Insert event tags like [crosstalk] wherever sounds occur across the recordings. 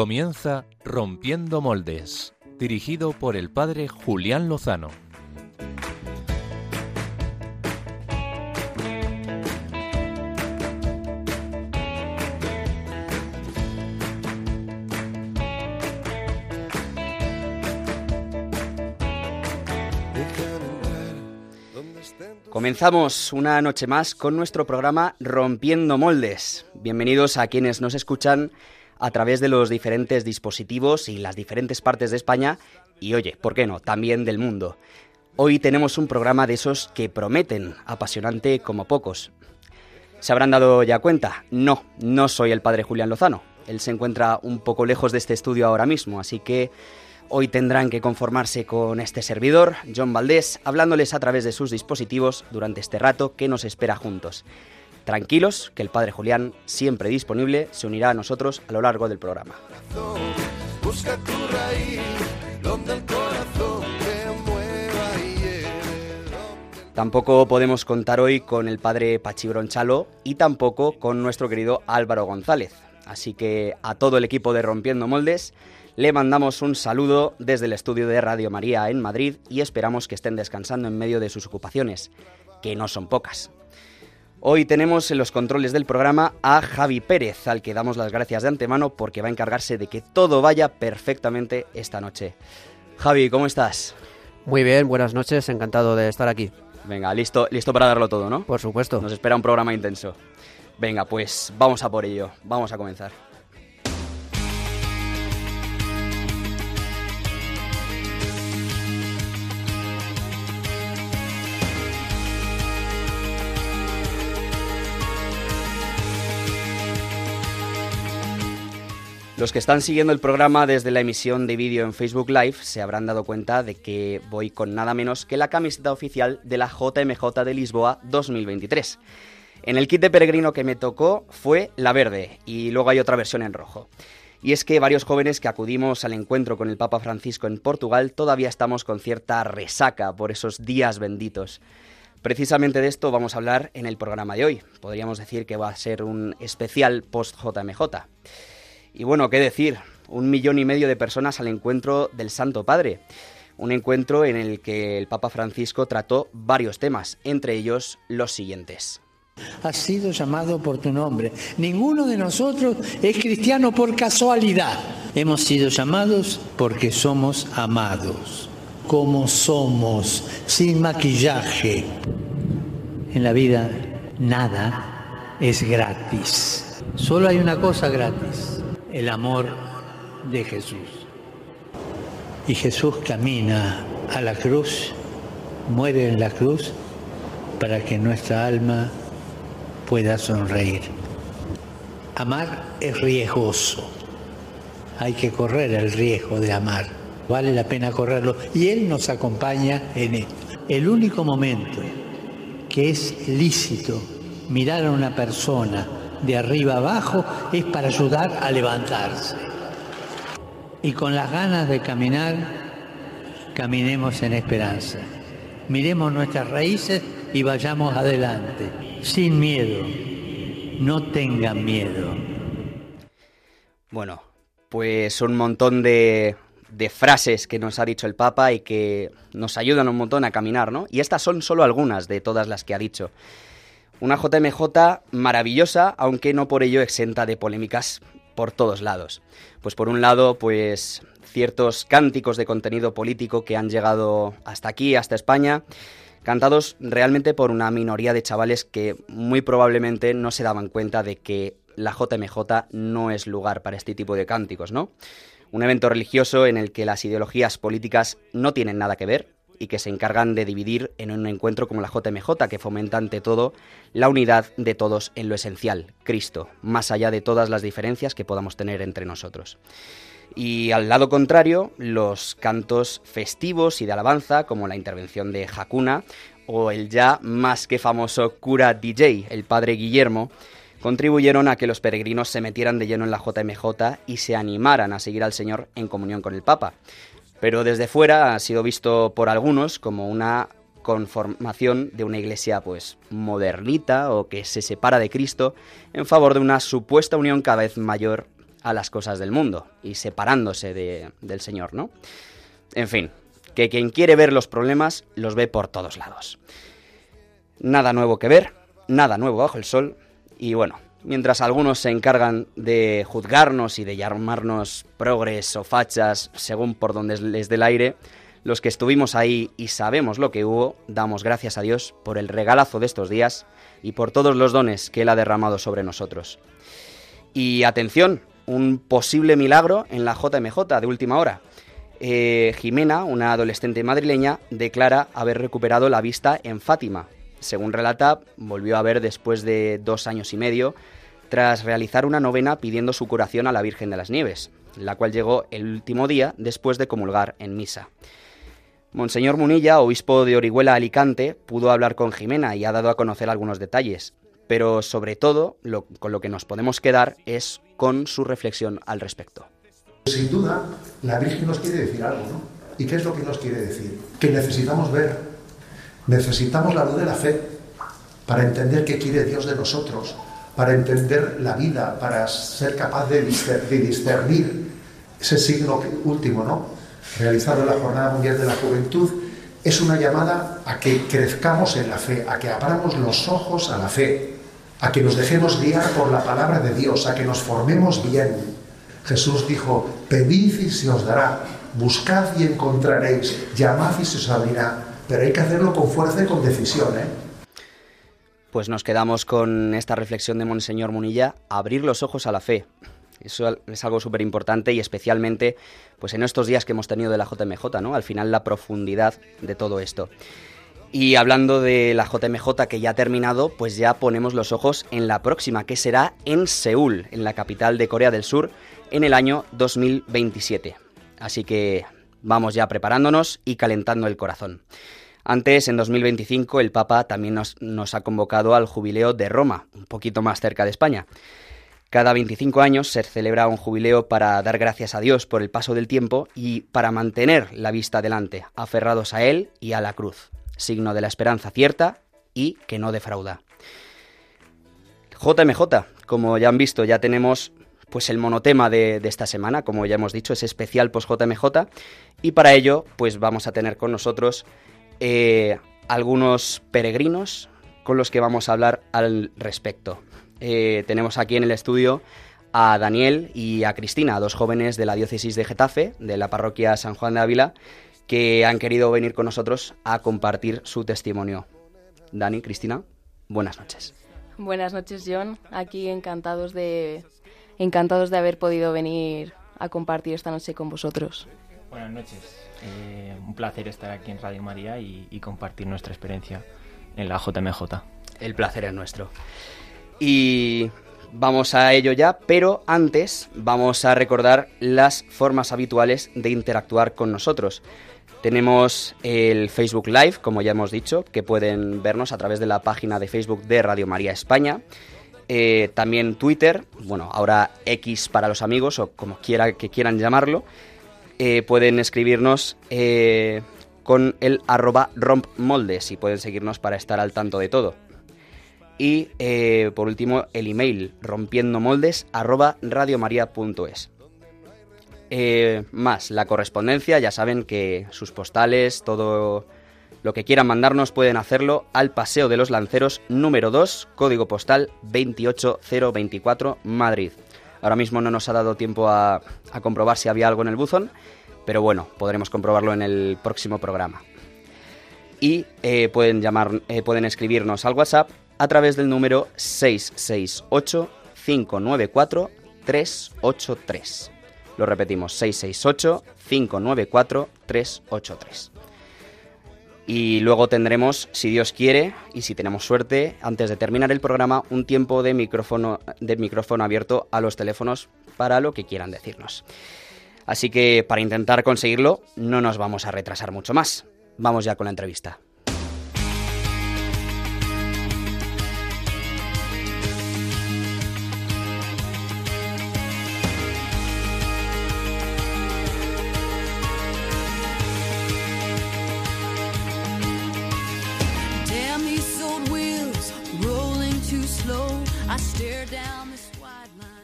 Comienza Rompiendo Moldes, dirigido por el padre Julián Lozano. Comenzamos una noche más con nuestro programa Rompiendo Moldes. Bienvenidos a quienes nos escuchan a través de los diferentes dispositivos y las diferentes partes de España y, oye, ¿por qué no?, también del mundo. Hoy tenemos un programa de esos que prometen, apasionante como pocos. ¿Se habrán dado ya cuenta? No, no soy el padre Julián Lozano. Él se encuentra un poco lejos de este estudio ahora mismo, así que hoy tendrán que conformarse con este servidor, John Valdés, hablándoles a través de sus dispositivos durante este rato que nos espera juntos. Tranquilos, que el Padre Julián, siempre disponible, se unirá a nosotros a lo largo del programa. Tampoco podemos contar hoy con el padre Pachi Bronchalo y tampoco con nuestro querido Álvaro González. Así que a todo el equipo de Rompiendo Moldes le mandamos un saludo desde el estudio de Radio María en Madrid y esperamos que estén descansando en medio de sus ocupaciones, que no son pocas. Hoy tenemos en los controles del programa a Javi Pérez, al que damos las gracias de antemano porque va a encargarse de que todo vaya perfectamente esta noche. Javi, ¿cómo estás? Muy bien, buenas noches, encantado de estar aquí. Venga, listo, listo para darlo todo, ¿no? Por supuesto. Nos espera un programa intenso. Venga, pues vamos a por ello, vamos a comenzar. Los que están siguiendo el programa desde la emisión de vídeo en Facebook Live se habrán dado cuenta de que voy con nada menos que la camiseta oficial de la JMJ de Lisboa 2023. En el kit de peregrino que me tocó fue la verde y luego hay otra versión en rojo. Y es que varios jóvenes que acudimos al encuentro con el Papa Francisco en Portugal todavía estamos con cierta resaca por esos días benditos. Precisamente de esto vamos a hablar en el programa de hoy. Podríamos decir que va a ser un especial post-JMJ. Y bueno, qué decir, un millón y medio de personas al encuentro del Santo Padre. Un encuentro en el que el Papa Francisco trató varios temas, entre ellos los siguientes. Has sido llamado por tu nombre. Ninguno de nosotros es cristiano por casualidad. Hemos sido llamados porque somos amados, como somos, sin maquillaje. En la vida nada es gratis. Solo hay una cosa gratis, el amor de Jesús. Y Jesús camina a la cruz, muere en la cruz para que nuestra alma pueda sonreír. Amar es riesgoso. Hay que correr el riesgo de amar. Vale la pena correrlo. Y Él nos acompaña en esto. El único momento que es lícito mirar a una persona de arriba abajo es para ayudar a levantarse. Y con las ganas de caminar, caminemos en esperanza. Miremos nuestras raíces y vayamos adelante, sin miedo. No tengan miedo. Bueno, pues un montón de, de frases que nos ha dicho el Papa y que nos ayudan un montón a caminar, ¿no? Y estas son solo algunas de todas las que ha dicho. Una JMJ maravillosa, aunque no por ello exenta de polémicas por todos lados. Pues por un lado, pues ciertos cánticos de contenido político que han llegado hasta aquí, hasta España, cantados realmente por una minoría de chavales que muy probablemente no se daban cuenta de que la JMJ no es lugar para este tipo de cánticos, ¿no? Un evento religioso en el que las ideologías políticas no tienen nada que ver y que se encargan de dividir en un encuentro como la JMJ, que fomenta ante todo la unidad de todos en lo esencial, Cristo, más allá de todas las diferencias que podamos tener entre nosotros. Y al lado contrario, los cantos festivos y de alabanza, como la intervención de Hakuna o el ya más que famoso cura DJ, el padre Guillermo, contribuyeron a que los peregrinos se metieran de lleno en la JMJ y se animaran a seguir al Señor en comunión con el Papa. Pero desde fuera ha sido visto por algunos como una conformación de una iglesia pues modernita o que se separa de Cristo en favor de una supuesta unión cada vez mayor a las cosas del mundo y separándose de, del Señor, ¿no? En fin, que quien quiere ver los problemas los ve por todos lados. Nada nuevo que ver, nada nuevo bajo el sol y bueno, mientras algunos se encargan de juzgarnos y de llamarnos progres o fachas según por donde les dé el aire, los que estuvimos ahí y sabemos lo que hubo, damos gracias a Dios por el regalazo de estos días y por todos los dones que Él ha derramado sobre nosotros. Y atención, un posible milagro en la JMJ de última hora. Eh, Jimena, una adolescente madrileña, declara haber recuperado la vista en Fátima. Según relata, volvió a ver después de dos años y medio, tras realizar una novena pidiendo su curación a la Virgen de las Nieves, la cual llegó el último día después de comulgar en misa. Monseñor Munilla, obispo de Orihuela Alicante, pudo hablar con Jimena y ha dado a conocer algunos detalles, pero sobre todo con lo que nos podemos quedar es con su reflexión al respecto. Sin duda, la Virgen nos quiere decir algo, ¿no? ¿Y qué es lo que nos quiere decir? Que necesitamos ver, necesitamos la luz de la fe para entender qué quiere Dios de nosotros, para entender la vida, para ser capaz de discernir ese signo último, ¿no? realizado en la Jornada Mundial de la Juventud, es una llamada a que crezcamos en la fe, a que abramos los ojos a la fe, a que nos dejemos guiar por la palabra de Dios, a que nos formemos bien. Jesús dijo, pedid y se os dará, buscad y encontraréis, llamad y se os abrirá, pero hay que hacerlo con fuerza y con decisión. ¿eh? Pues nos quedamos con esta reflexión de Monseñor Munilla, abrir los ojos a la fe. Eso es algo súper importante y especialmente pues en estos días que hemos tenido de la JMJ, ¿no? Al final la profundidad de todo esto. Y hablando de la JMJ que ya ha terminado, pues ya ponemos los ojos en la próxima, que será en Seúl, en la capital de Corea del Sur, en el año 2027. Así que vamos ya preparándonos y calentando el corazón. Antes, en 2025, el Papa también nos, ha convocado al jubileo de Roma, un poquito más cerca de España. Cada 25 años se celebra un jubileo para dar gracias a Dios por el paso del tiempo y para mantener la vista adelante, aferrados a Él y a la cruz, signo de la esperanza cierta y que no defrauda. JMJ, como ya han visto, ya tenemos pues el monotema de, esta semana, como ya hemos dicho, es especial post JMJ y para ello pues vamos a tener con nosotros eh, algunos peregrinos con los que vamos a hablar al respecto. Eh, tenemos aquí en el estudio a Daniel y a Cristina, dos jóvenes de la diócesis de Getafe, de la parroquia San Juan de Ávila, que han querido venir con nosotros a compartir su testimonio. Dani, Cristina, buenas noches. Buenas noches, John. Aquí encantados de, encantados de haber podido venir a compartir esta noche con vosotros. Buenas noches. Eh, un placer estar aquí en Radio María y, compartir nuestra experiencia en la JMJ. El placer es nuestro. Y vamos a ello ya, pero antes vamos a recordar las formas habituales de interactuar con nosotros. Tenemos el Facebook Live, como ya hemos dicho, que pueden vernos a través de la página de Facebook de Radio María España. Eh, también Twitter, bueno, ahora X para los amigos o como quiera que quieran llamarlo. Eh, pueden escribirnos eh, con el arroba rompmoldes y pueden seguirnos para estar al tanto de todo. Y eh, por último, el email rompiendomoldes arroba radiomaria.es. Más la correspondencia, ya saben que sus postales, todo lo que quieran mandarnos pueden hacerlo al Paseo de los Lanceros número 2, código postal 28024, Madrid. Ahora mismo no nos ha dado tiempo a, comprobar si había algo en el buzón, pero bueno, podremos comprobarlo en el próximo programa. Y eh, pueden, llamar, pueden escribirnos al WhatsApp a través del número 668-594-383. Lo repetimos, 668-594-383. Y luego tendremos, si Dios quiere y si tenemos suerte, antes de terminar el programa, un tiempo de micrófono, de micrófono abierto a los teléfonos para lo que quieran decirnos. Así que para intentar conseguirlo, no nos vamos a retrasar mucho más. Vamos ya con la entrevista.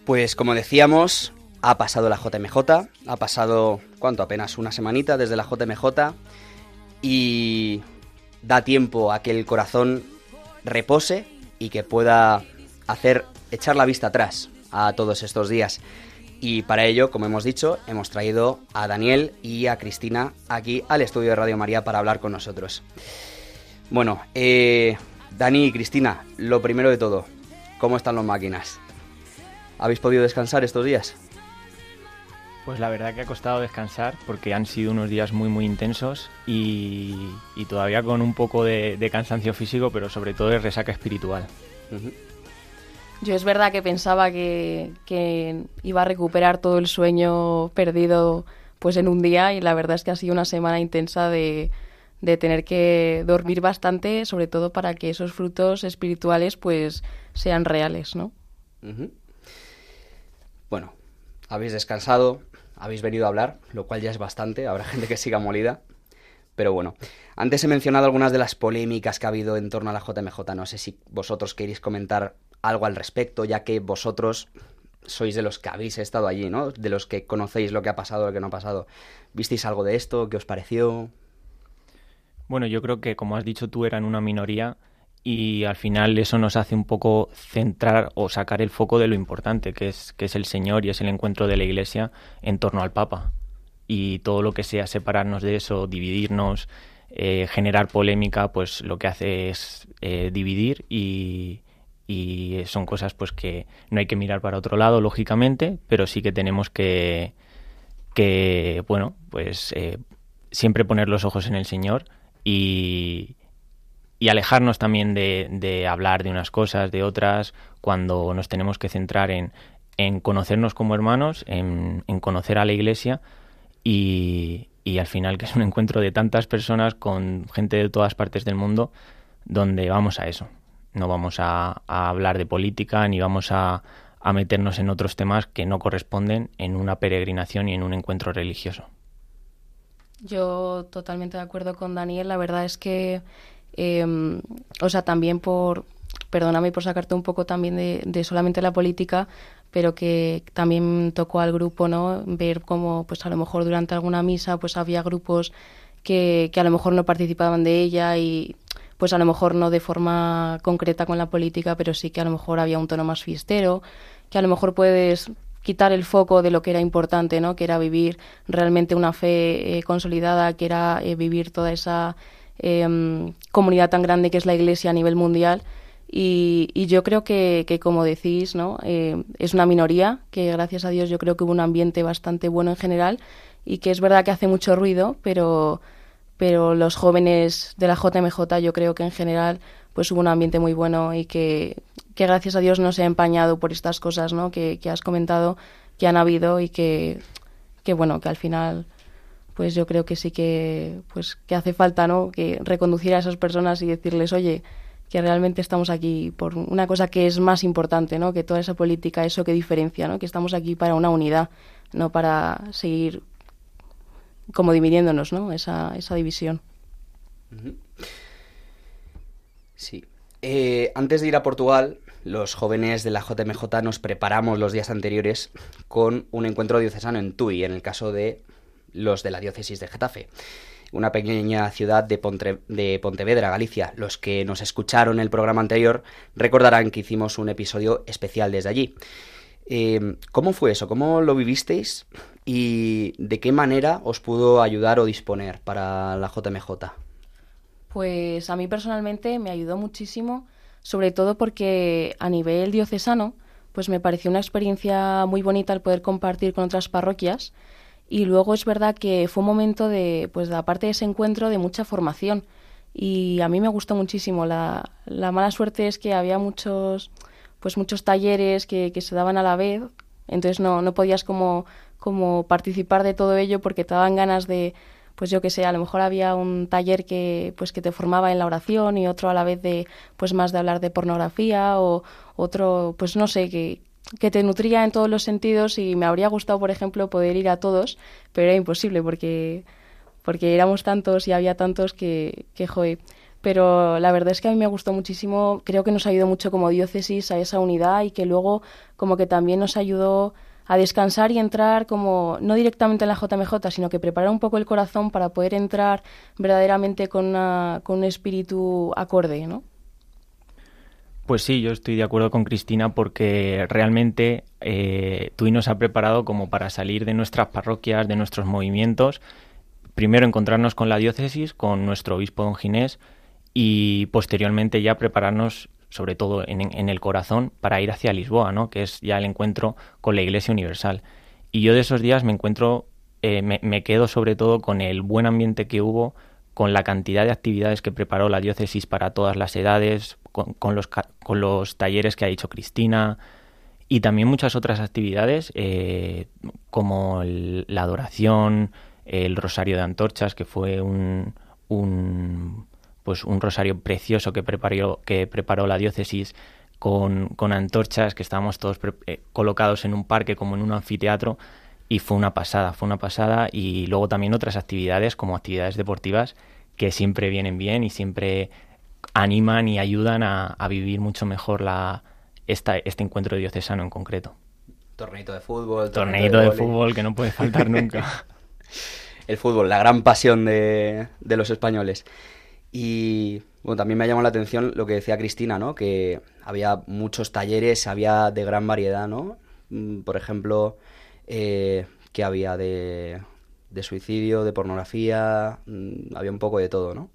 Pues como decíamos, ha pasado la JMJ, ha pasado, ¿cuánto? Apenas una semanita desde la JMJ y da tiempo a que el corazón repose y que pueda hacer echar la vista atrás a todos estos días. Y para ello, como hemos dicho, hemos traído a Daniel y a Cristina aquí al estudio de Radio María para hablar con nosotros. Bueno, eh, Dani y Cristina, lo primero de todo, ¿cómo están las máquinas? ¿Habéis podido descansar estos días? Pues la verdad que ha costado descansar porque han sido unos días muy muy intensos y, todavía con un poco de, cansancio físico, pero sobre todo de resaca espiritual. Yo es verdad que pensaba que, iba a recuperar todo el sueño perdido pues en un día y la verdad es que ha sido una semana intensa de, tener que dormir bastante, sobre todo para que esos frutos espirituales pues sean reales, ¿no? Habéis descansado, habéis venido a hablar, lo cual ya es bastante, habrá [laughs] gente que siga molida. Pero bueno, antes he mencionado algunas de las polémicas que ha habido en torno a la JMJ. No sé si vosotros queréis comentar algo al respecto, ya que vosotros sois de los que habéis estado allí, ¿no? De los que conocéis lo que ha pasado, lo que no ha pasado. ¿Visteis algo de esto? ¿Qué os pareció? Bueno, yo creo que, como has dicho tú, eran una minoría y al final eso nos hace un poco centrar o sacar el foco de lo importante, que es, que es el Señor y es el encuentro de la Iglesia en torno al Papa. Y todo lo que sea separarnos de eso, dividirnos, eh, generar polémica, pues lo que hace es eh, dividir y, son cosas pues que no hay que mirar para otro lado lógicamente pero sí que tenemos que que bueno pues eh, siempre poner los ojos en el Señor y, y alejarnos también de, de, hablar de unas cosas de otras cuando nos tenemos que centrar en, en conocernos como hermanos en, conocer a la iglesia y, y al final que es un encuentro de tantas personas con gente de todas partes del mundo donde vamos a eso no vamos a, hablar de política ni vamos a, meternos en otros temas que no corresponden en una peregrinación y en un encuentro religioso. Yo totalmente de acuerdo con Daniel. La verdad es que, em, o sea, también por, perdóname por sacarte un poco también de, solamente la política, pero que también tocó al grupo, ¿no? Ver cómo, pues a lo mejor durante alguna misa, pues había grupos que, que a lo mejor no participaban de ella y pues a lo mejor no de forma concreta con la política, pero sí que a lo mejor había un tono más fiestero, que a lo mejor puedes quitar el foco de lo que era importante, ¿no? Que era vivir realmente una fe eh, consolidada, que era eh, vivir toda esa em, comunidad tan grande que es la Iglesia a nivel mundial. Y, yo creo que, que, como decís, ¿no? Eh, es una minoría, que gracias a Dios yo creo que hubo un ambiente bastante bueno en general y que es verdad que hace mucho ruido, pero, pero los jóvenes de la JMJ yo creo que en general pues hubo un ambiente muy bueno y que, que gracias a Dios no se ha empañado por estas cosas ¿no? que, que has comentado que han habido y que, que bueno que al final pues yo creo que sí que pues que hace falta no que reconducir a esas personas y decirles oye que realmente estamos aquí por una cosa que es más importante no que toda esa política eso que diferencia no que estamos aquí para una unidad no para seguir como dividiéndonos, ¿no? Esa, esa división. Sí. Eh, antes de ir a Portugal, los jóvenes de la JMJ nos preparamos los días anteriores con un encuentro diocesano en Tui, en el caso de los de la diócesis de Getafe, una pequeña ciudad de, Pontevedra, Galicia. Los que nos escucharon el programa anterior recordarán que hicimos un episodio especial desde allí. Eh, ¿Cómo fue eso? ¿Cómo lo vivisteis? ¿Y de qué manera os pudo ayudar o disponer para la JMJ? Pues a mí personalmente me ayudó muchísimo, sobre todo porque a nivel diocesano, pues me pareció una experiencia muy bonita el poder compartir con otras parroquias. Y luego es verdad que fue un momento de, pues aparte de ese encuentro, de mucha formación. Y a mí me gustó muchísimo. La, la mala suerte es que había muchos pues muchos talleres que, que se daban a la vez, entonces no, no podías como, como participar de todo ello porque te daban ganas de, pues yo que sé, a lo mejor había un taller que pues que te formaba en la oración y otro a la vez de pues más de hablar de pornografía o otro pues no sé que que te nutría en todos los sentidos y me habría gustado por ejemplo poder ir a todos pero era imposible porque porque éramos tantos y había tantos que que pero la verdad es que a mí me gustó muchísimo, creo que nos ayudó mucho como diócesis a esa unidad y que luego como que también nos ayudó a descansar y entrar como no directamente en la JMJ, sino que preparar un poco el corazón para poder entrar verdaderamente con, con un espíritu acorde, ¿no? Pues sí, yo estoy de acuerdo con Cristina porque realmente eh, Tui nos ha preparado como para salir de nuestras parroquias, de nuestros movimientos, primero encontrarnos con la diócesis, con nuestro obispo don Ginés y posteriormente ya prepararnos sobre todo en, el corazón para ir hacia Lisboa, ¿no? que es ya el encuentro con la Iglesia Universal. Y yo de esos días me encuentro, eh, me quedo sobre todo con el buen ambiente que hubo, con la cantidad de actividades que preparó la diócesis para todas las edades, con, los, con los talleres que ha dicho Cristina y también muchas otras actividades eh, como la adoración, el rosario de antorchas, que fue un, pues un rosario precioso que preparó, que preparó la diócesis con, con antorchas, que estábamos todos eh, colocados en un parque como en un anfiteatro y fue una pasada, fue una pasada y luego también otras actividades como actividades deportivas que siempre vienen bien y siempre animan y ayudan a, vivir mucho mejor la, esta, este encuentro diocesano en concreto. Torneito de fútbol. Torneito de, fútbol que no puede faltar nunca. [laughs] El fútbol, la gran pasión de, de los españoles. Y bueno, también me ha llamado la atención lo que decía Cristina, ¿no? Que había muchos talleres, había de gran variedad, ¿no? Mm, por ejemplo, eh, que había de, de suicidio, de pornografía, mm, había un poco de todo, ¿no?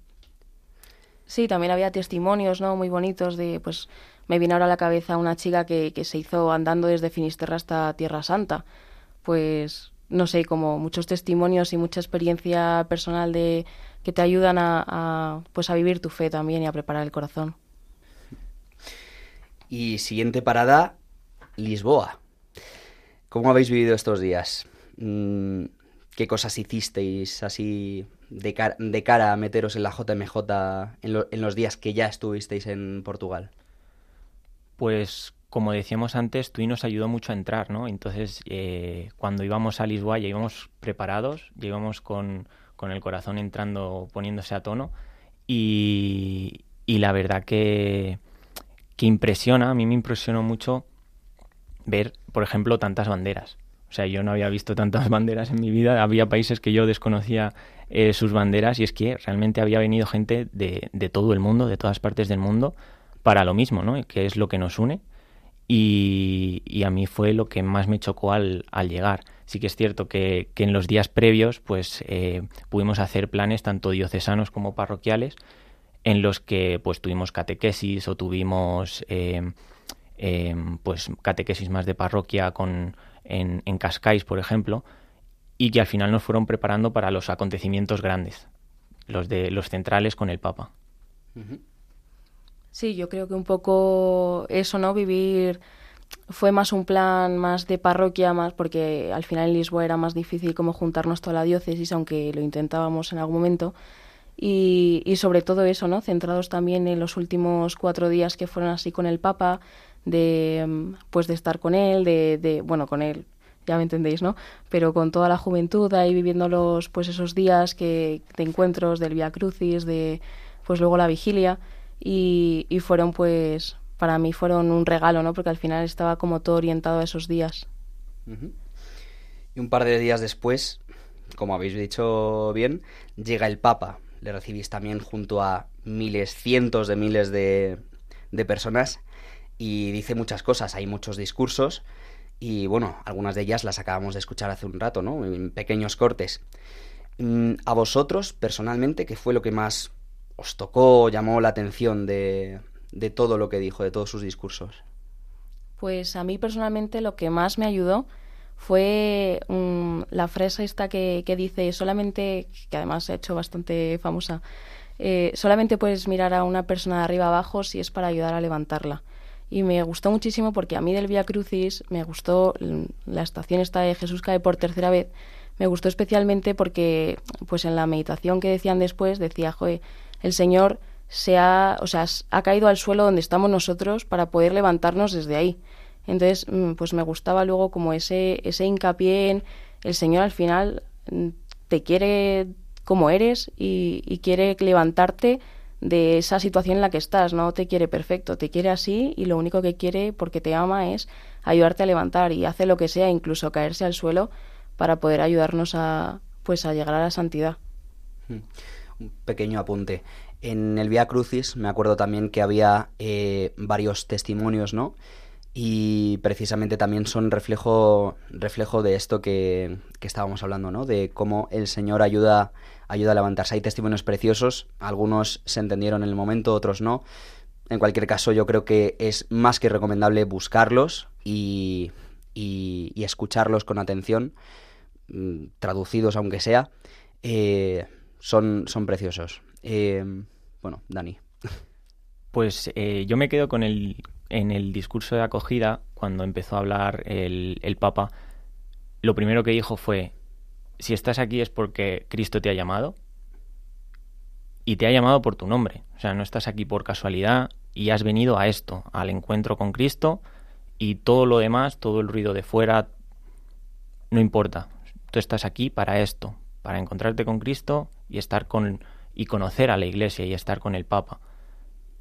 Sí, también había testimonios, ¿no? Muy bonitos de, pues, me viene ahora a la cabeza una chica que, se hizo andando desde Finisterra hasta Tierra Santa. Pues, no sé, como muchos testimonios y mucha experiencia personal de que te ayudan a, pues, a vivir tu fe también y a preparar el corazón. Y siguiente parada, Lisboa. ¿Cómo habéis vivido estos días? Mm, ¿Qué cosas hicisteis así de, cara, a meteros en la JMJ en, los días que ya estuvisteis en Portugal? Pues como decíamos antes, Tui nos ayudó mucho a entrar, ¿no? Entonces, eh, cuando íbamos a Lisboa ya íbamos preparados, ya íbamos con, el corazón entrando, poniéndose a tono. Y, la verdad que, que impresiona, a mí me impresionó mucho ver, por ejemplo, tantas banderas. O sea, yo no había visto tantas [laughs] banderas en mi vida. Había países que yo desconocía eh, sus banderas y es que realmente había venido gente de, de, todo el mundo, de todas partes del mundo, para lo mismo, ¿no? Que es lo que nos une. Y, y a mí fue lo que más me chocó al, al llegar. Sí que es cierto que, que en los días previos, pues eh, pudimos hacer planes tanto diocesanos como parroquiales, en los que pues tuvimos catequesis o tuvimos eh, pues catequesis más de parroquia con en, en Cascais, por ejemplo, y que al final nos fueron preparando para los acontecimientos grandes, los de los centrales con el Papa. Sí, yo creo que un poco eso, ¿no? Vivir fue más un plan más de parroquia, más porque al final en Lisboa era más difícil como juntarnos toda la diócesis, aunque lo intentábamos en algún momento. Y, y sobre todo eso, ¿no? Centrados también en los últimos cuatro días que fueron así con el Papa, de pues de estar con él, de, de bueno, con él, ya me entendéis, ¿no? Pero con toda la juventud ahí viviendo los, pues esos días que, de encuentros del Via Crucis, de pues luego la vigilia y, y fueron pues para mí fueron un regalo, ¿no? Porque al final estaba como todo orientado a esos días. Y un par de días después, como habéis dicho bien, llega el Papa. Le recibís también junto a miles, cientos de miles de, de personas y dice muchas cosas, hay muchos discursos y bueno, algunas de ellas las acabamos de escuchar hace un rato, ¿no? En pequeños cortes. Mm, a vosotros, personalmente, ¿qué fue lo que más os tocó, llamó la atención de, todo lo que dijo, de todos sus discursos? Pues a mí personalmente lo que más me ayudó fue mm, la frase esta que, que, dice solamente, que además se ha hecho bastante famosa, eh, solamente puedes mirar a una persona de arriba abajo si es para ayudar a levantarla y me gustó muchísimo porque a mí del Via Crucis me gustó la estación esta de Jesús cae por tercera vez, me gustó especialmente porque pues en la meditación que decían después decía, joe, el Señor se ha, o sea, ha caído al suelo donde estamos nosotros para poder levantarnos desde ahí. Entonces, mm, pues me gustaba luego como ese, ese hincapié en el Señor al final mm, te quiere como eres y, y quiere levantarte de esa situación en la que estás, no te quiere perfecto, te quiere así y lo único que quiere porque te ama es ayudarte a levantar y hace lo que sea, incluso caerse al suelo para poder ayudarnos a pues a llegar a la santidad. Hmm. Un pequeño apunte. En el Via Crucis me acuerdo también que había eh, varios testimonios, ¿no? Y precisamente también son reflejo, reflejo de esto que, que estábamos hablando, ¿no? De cómo el Señor ayuda, ayuda a levantarse. Hay testimonios preciosos, algunos se entendieron en el momento, otros no. En cualquier caso, yo creo que es más que recomendable buscarlos y, y, escucharlos con atención, mm, traducidos aunque sea. Eh, son, son preciosos. Eh, bueno, Dani. Pues eh, yo me quedo con el, en el discurso de acogida, cuando empezó a hablar el, el Papa, lo primero que dijo fue, si estás aquí es porque Cristo te ha llamado y te ha llamado por tu nombre. O sea, no estás aquí por casualidad y has venido a esto, al encuentro con Cristo y todo lo demás, todo el ruido de fuera, no importa. Tú estás aquí para esto, para encontrarte con Cristo y estar con y conocer a la Iglesia y estar con el Papa.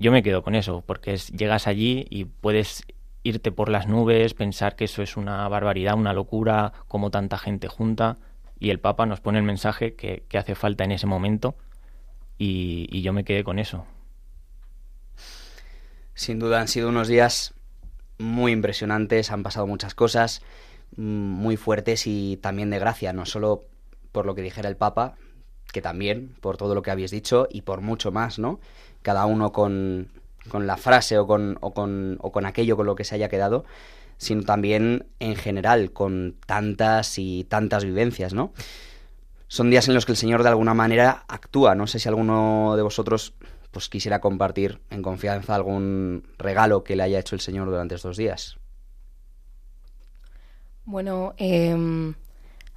Yo me quedo con eso, porque es, llegas allí y puedes irte por las nubes, pensar que eso es una barbaridad, una locura, como tanta gente junta, y el Papa nos pone el mensaje que, hace falta en ese momento, y, y yo me quedé con eso. Sin duda han sido unos días muy impresionantes, han pasado muchas cosas mm, muy fuertes y también de gracia, no solo por lo que dijera el Papa, que también por todo lo que habéis dicho y por mucho más, ¿no? Cada uno con, con la frase o con, o, con, o con aquello con lo que se haya quedado, sino también en general con tantas y tantas vivencias, ¿no? Son días en los que el Señor de alguna manera actúa. No sé si alguno de vosotros pues quisiera compartir en confianza algún regalo que le haya hecho el Señor durante estos días. Bueno, eh,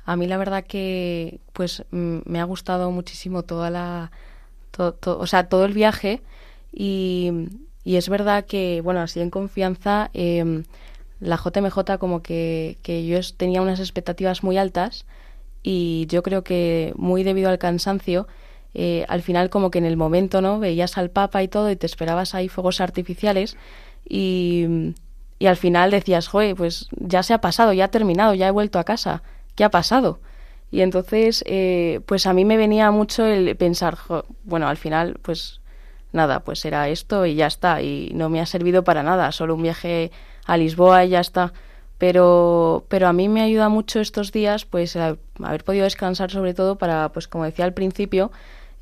a mí la verdad que pues me ha gustado muchísimo toda la o sea, todo el viaje y, y, es verdad que, bueno, así en confianza, em, la JMJ como que, que yo tenía unas expectativas muy altas y yo creo que muy debido al cansancio, eh, al final como que en el momento, ¿no? Veías al Papa y todo y te esperabas ahí fuegos artificiales y, y al final decías, joder, pues ya se ha pasado, ya ha terminado, ya he vuelto a casa. ¿qué ha pasado? Y entonces, eh, pues a mí me venía mucho el pensar, bueno, al final, pues nada, pues era esto y ya está, y no me ha servido para nada, solo un viaje a Lisboa y ya está. Pero, pero a mí me ayuda mucho estos días, pues, haber podido descansar sobre todo para, pues, como decía al principio,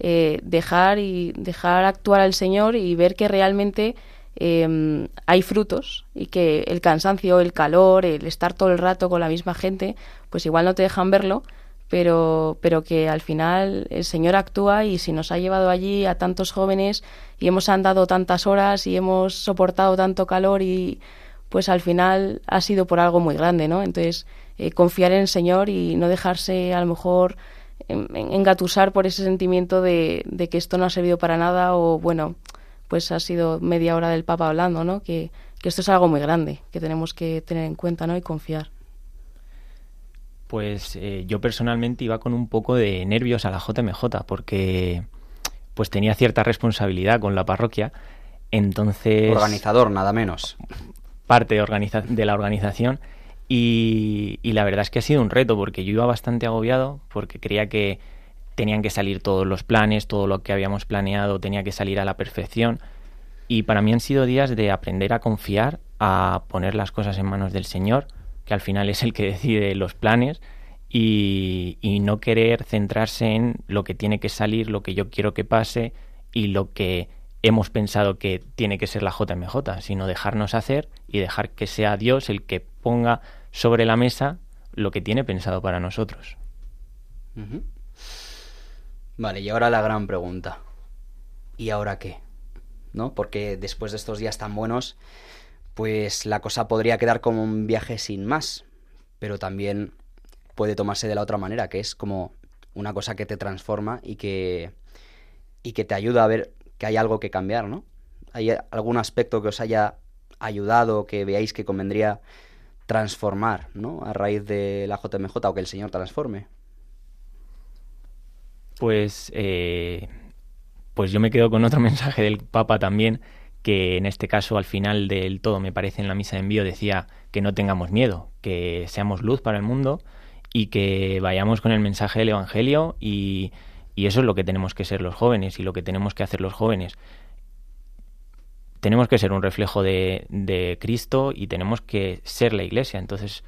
eh, dejar y dejar actuar al Señor y ver que realmente eh, hay frutos y que el cansancio, el calor, el estar todo el rato con la misma gente, pues igual no te dejan verlo, pero, pero que al final el Señor actúa y si nos ha llevado allí a tantos jóvenes y hemos andado tantas horas y hemos soportado tanto calor y pues al final ha sido por algo muy grande, ¿no? Entonces, eh, confiar en el Señor y no dejarse a lo mejor engatusar por ese sentimiento de, de que esto no ha servido para nada o bueno, pues ha sido media hora del Papa hablando, ¿no? Que, esto es algo muy grande, que tenemos que tener en cuenta, ¿no? Y confiar. Pues eh, yo personalmente iba con un poco de nervios a la JMJ porque pues tenía cierta responsabilidad con la parroquia. Entonces... Organizador, nada menos. Parte de, de la organización. Y, y, la verdad es que ha sido un reto porque yo iba bastante agobiado porque creía que tenían que salir todos los planes, todo lo que habíamos planeado tenía que salir a la perfección. Y para mí han sido días de aprender a confiar, a poner las cosas en manos del Señor, que al final es el que decide los planes, y, no querer centrarse en lo que tiene que salir, lo que yo quiero que pase y lo que hemos pensado que tiene que ser la JMJ, sino dejarnos hacer y dejar que sea Dios el que ponga sobre la mesa lo que tiene pensado para nosotros. Vale, y ahora la gran pregunta. ¿Y ahora qué? ¿No? Porque después de estos días tan buenos, pues la cosa podría quedar como un viaje sin más, pero también puede tomarse de la otra manera, que es como una cosa que te transforma y que y que te ayuda a ver que hay algo que cambiar, ¿no? ¿Hay algún aspecto que os haya ayudado, que veáis que convendría transformar, ¿no? A raíz de la JMJ o que el Señor transforme. Pues eh, pues yo me quedo con otro [laughs] mensaje del Papa también, que en este caso al final del todo, me parece en la misa de envío, decía que no tengamos miedo, que seamos luz para el mundo y que vayamos con el mensaje del Evangelio y, y eso es lo que tenemos que ser los jóvenes y lo que tenemos que hacer los jóvenes. Tenemos que ser un reflejo de, de Cristo y tenemos que ser la Iglesia. Entonces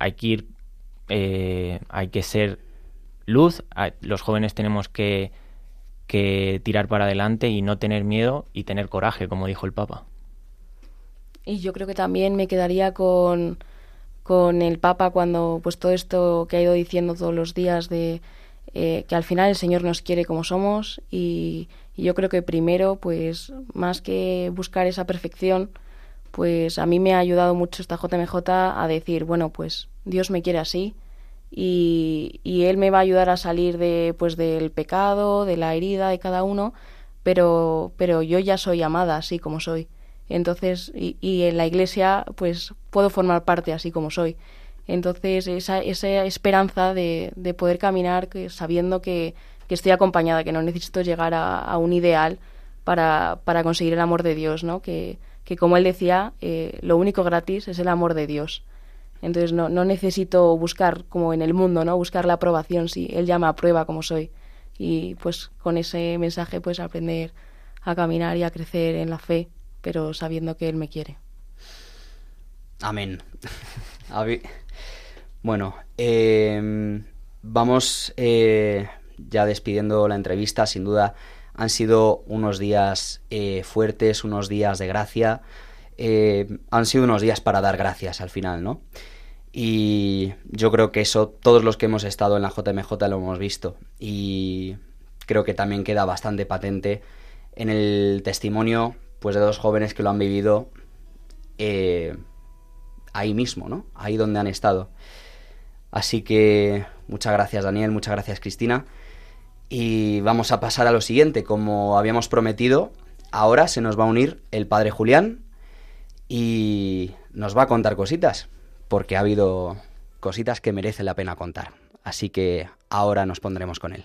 hay que ir, eh, hay que ser luz. Los jóvenes tenemos que que tirar para adelante y no tener miedo y tener coraje, como dijo el Papa. Y yo creo que también me quedaría con, con el Papa cuando pues todo esto que ha ido diciendo todos los días de eh, que al final el Señor nos quiere como somos y, y, yo creo que primero pues más que buscar esa perfección pues a mí me ha ayudado mucho esta JMJ a decir bueno pues Dios me quiere así y, Él me va a ayudar a salir de, pues, del pecado, de la herida de cada uno, pero, pero yo ya soy amada así como soy. Entonces, y, y en la iglesia, pues puedo formar parte así como soy. Entonces, esa, esa esperanza de, de poder caminar que, sabiendo que, que, estoy acompañada, que no necesito llegar a, un ideal para, para, conseguir el amor de Dios, ¿no? Que, que como él decía, eh, lo único gratis es el amor de Dios. Entonces no, no necesito buscar como en el mundo, ¿no? Buscar la aprobación, si él ya me aprueba como soy. Y pues con ese mensaje pues aprender a caminar y a crecer en la fe, pero sabiendo que él me quiere. Amén. [laughs] bueno, eh, vamos eh, ya despidiendo la entrevista. Sin duda han sido unos días eh, fuertes, unos días de gracia. Eh, han sido unos días para dar gracias al final, ¿no? Y yo creo que eso, todos los que hemos estado en la JMJ lo hemos visto. Y creo que también queda bastante patente en el testimonio pues, de dos jóvenes que lo han vivido eh, ahí mismo, ¿no? Ahí donde han estado. Así que muchas gracias Daniel, muchas gracias Cristina. Y vamos a pasar a lo siguiente. Como habíamos prometido, ahora se nos va a unir el padre Julián y nos va a contar cositas, porque ha habido cositas que merece la pena contar. Así que ahora nos pondremos con él.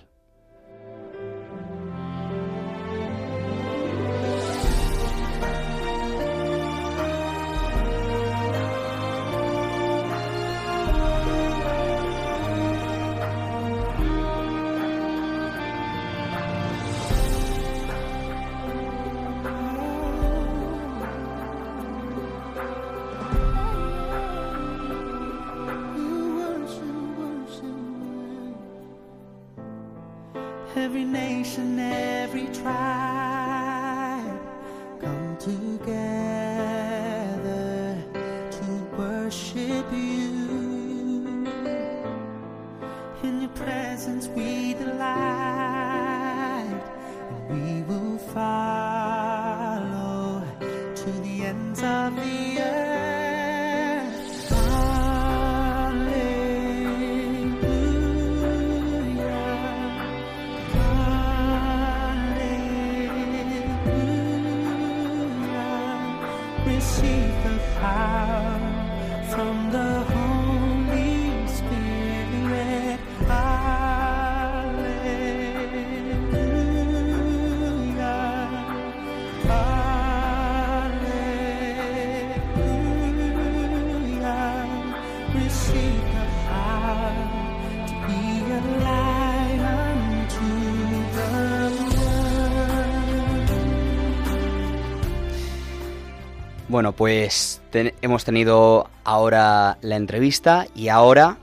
Bueno, pues hemos tenido ahora la entrevista y ahora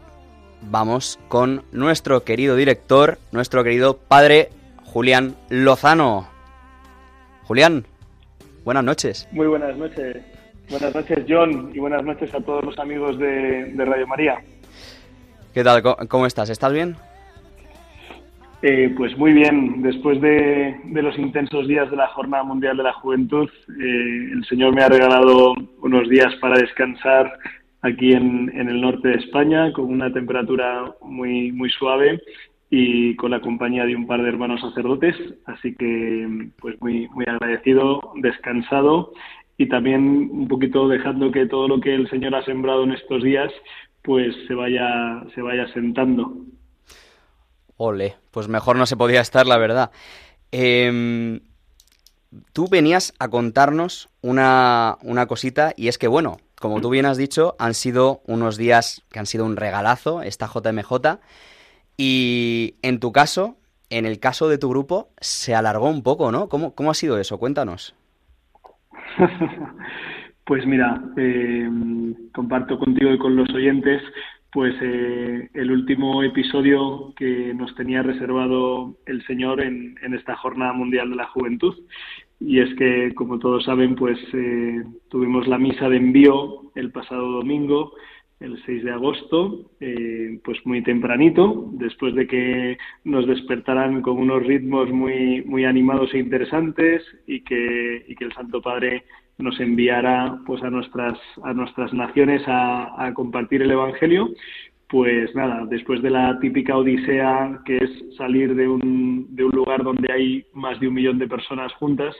vamos con nuestro querido director, nuestro querido padre Julián Lozano. Julián, buenas noches. Muy buenas noches. Buenas noches, John, y buenas noches a todos los amigos de, Radio María. ¿Qué tal? ¿Cómo estás? ¿Estás bien? Eh, pues muy bien, después de, los intensos días de la Jornada Mundial de la Juventud, eh, el Señor me ha regalado unos días para descansar aquí en, el norte de España con una temperatura muy, muy suave y con la compañía de un par de hermanos sacerdotes, así que pues muy, muy agradecido, descansado y también un poquito dejando que todo lo que el Señor ha sembrado en estos días pues se vaya, se vaya sentando. Ole, pues mejor no se podía estar, la verdad. Em, tú venías a contarnos una, una cosita y es que, bueno, como tú bien has dicho, han sido unos días que han sido un regalazo, esta JMJ, y en tu caso, en el caso de tu grupo, se alargó un poco, ¿no? ¿Cómo, cómo ha sido eso? Cuéntanos. [laughs] pues mira, eh, comparto contigo y con los oyentes, pues eh, el último episodio que nos tenía reservado el Señor en, esta Jornada Mundial de la Juventud. Y es que, como todos saben, pues eh, tuvimos la misa de envío el pasado domingo, el 6 de agosto, eh, pues muy tempranito, después de que nos despertaran con unos ritmos muy, muy animados e interesantes y que, y que el Santo Padre nos enviara pues a nuestras a nuestras naciones a, a compartir el Evangelio pues nada, después de la típica odisea que es salir de un, de un lugar donde hay más de un millón de personas juntas,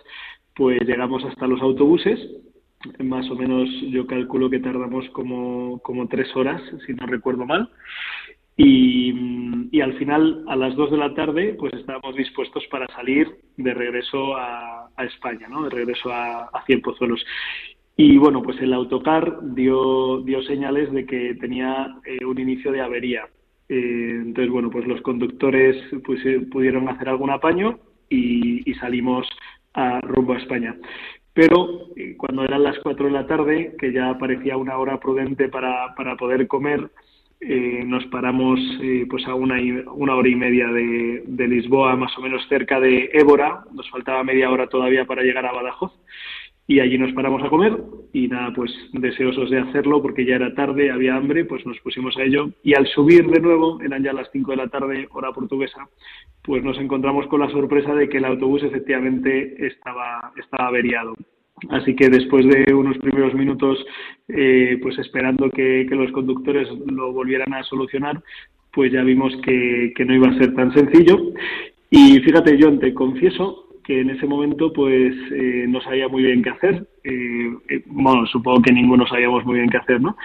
pues llegamos hasta los autobuses. Más o menos yo calculo que tardamos como, como tres horas, si no recuerdo mal. Y, al final, a las dos de la tarde, pues estábamos dispuestos para salir de regreso a, España, ¿no? de regreso a, a Cien Pozuelos. Y bueno, pues el autocar dio, señales de que tenía eh, un inicio de avería. Eh, entonces, bueno, pues los conductores pues, eh, pudieron hacer algún apaño y, salimos a rumbo a España. Pero cuando eran las cuatro de la tarde, que ya parecía una hora prudente para, para poder comer, eh, nos paramos eh, pues a una, una hora y media de, de Lisboa, más o menos cerca de Évora. Nos faltaba media hora todavía para llegar a Badajoz y allí nos paramos a comer y nada, pues deseosos de hacerlo porque ya era tarde, había hambre, pues nos pusimos a ello y al subir de nuevo, eran ya las 5 de la tarde, hora portuguesa, pues nos encontramos con la sorpresa de que el autobús efectivamente estaba, estaba averiado. Así que después de unos primeros minutos, eh, pues esperando que, los conductores lo volvieran a solucionar, pues ya vimos que, que no iba a ser tan sencillo. Y fíjate, John, te confieso que en ese momento pues eh, no sabía muy bien qué hacer. Eh, eh, bueno, supongo que ninguno sabíamos muy bien qué hacer, ¿no?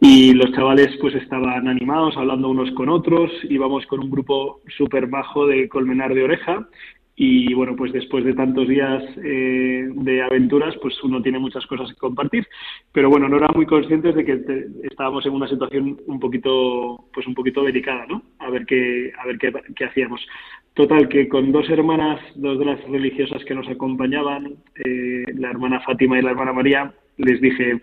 Y los chavales pues estaban animados, hablando unos con otros, íbamos con un grupo súper bajo de Colmenar de Oreja y bueno, pues después de tantos días eh, de aventuras, pues uno tiene muchas cosas que compartir, pero bueno, no eran muy conscientes de que estábamos en una situación un poquito, pues un poquito delicada, ¿no? A ver qué, a ver qué, qué hacíamos. Total, que con dos hermanas, dos de las religiosas que nos acompañaban, eh, la hermana Fátima y la hermana María, les dije,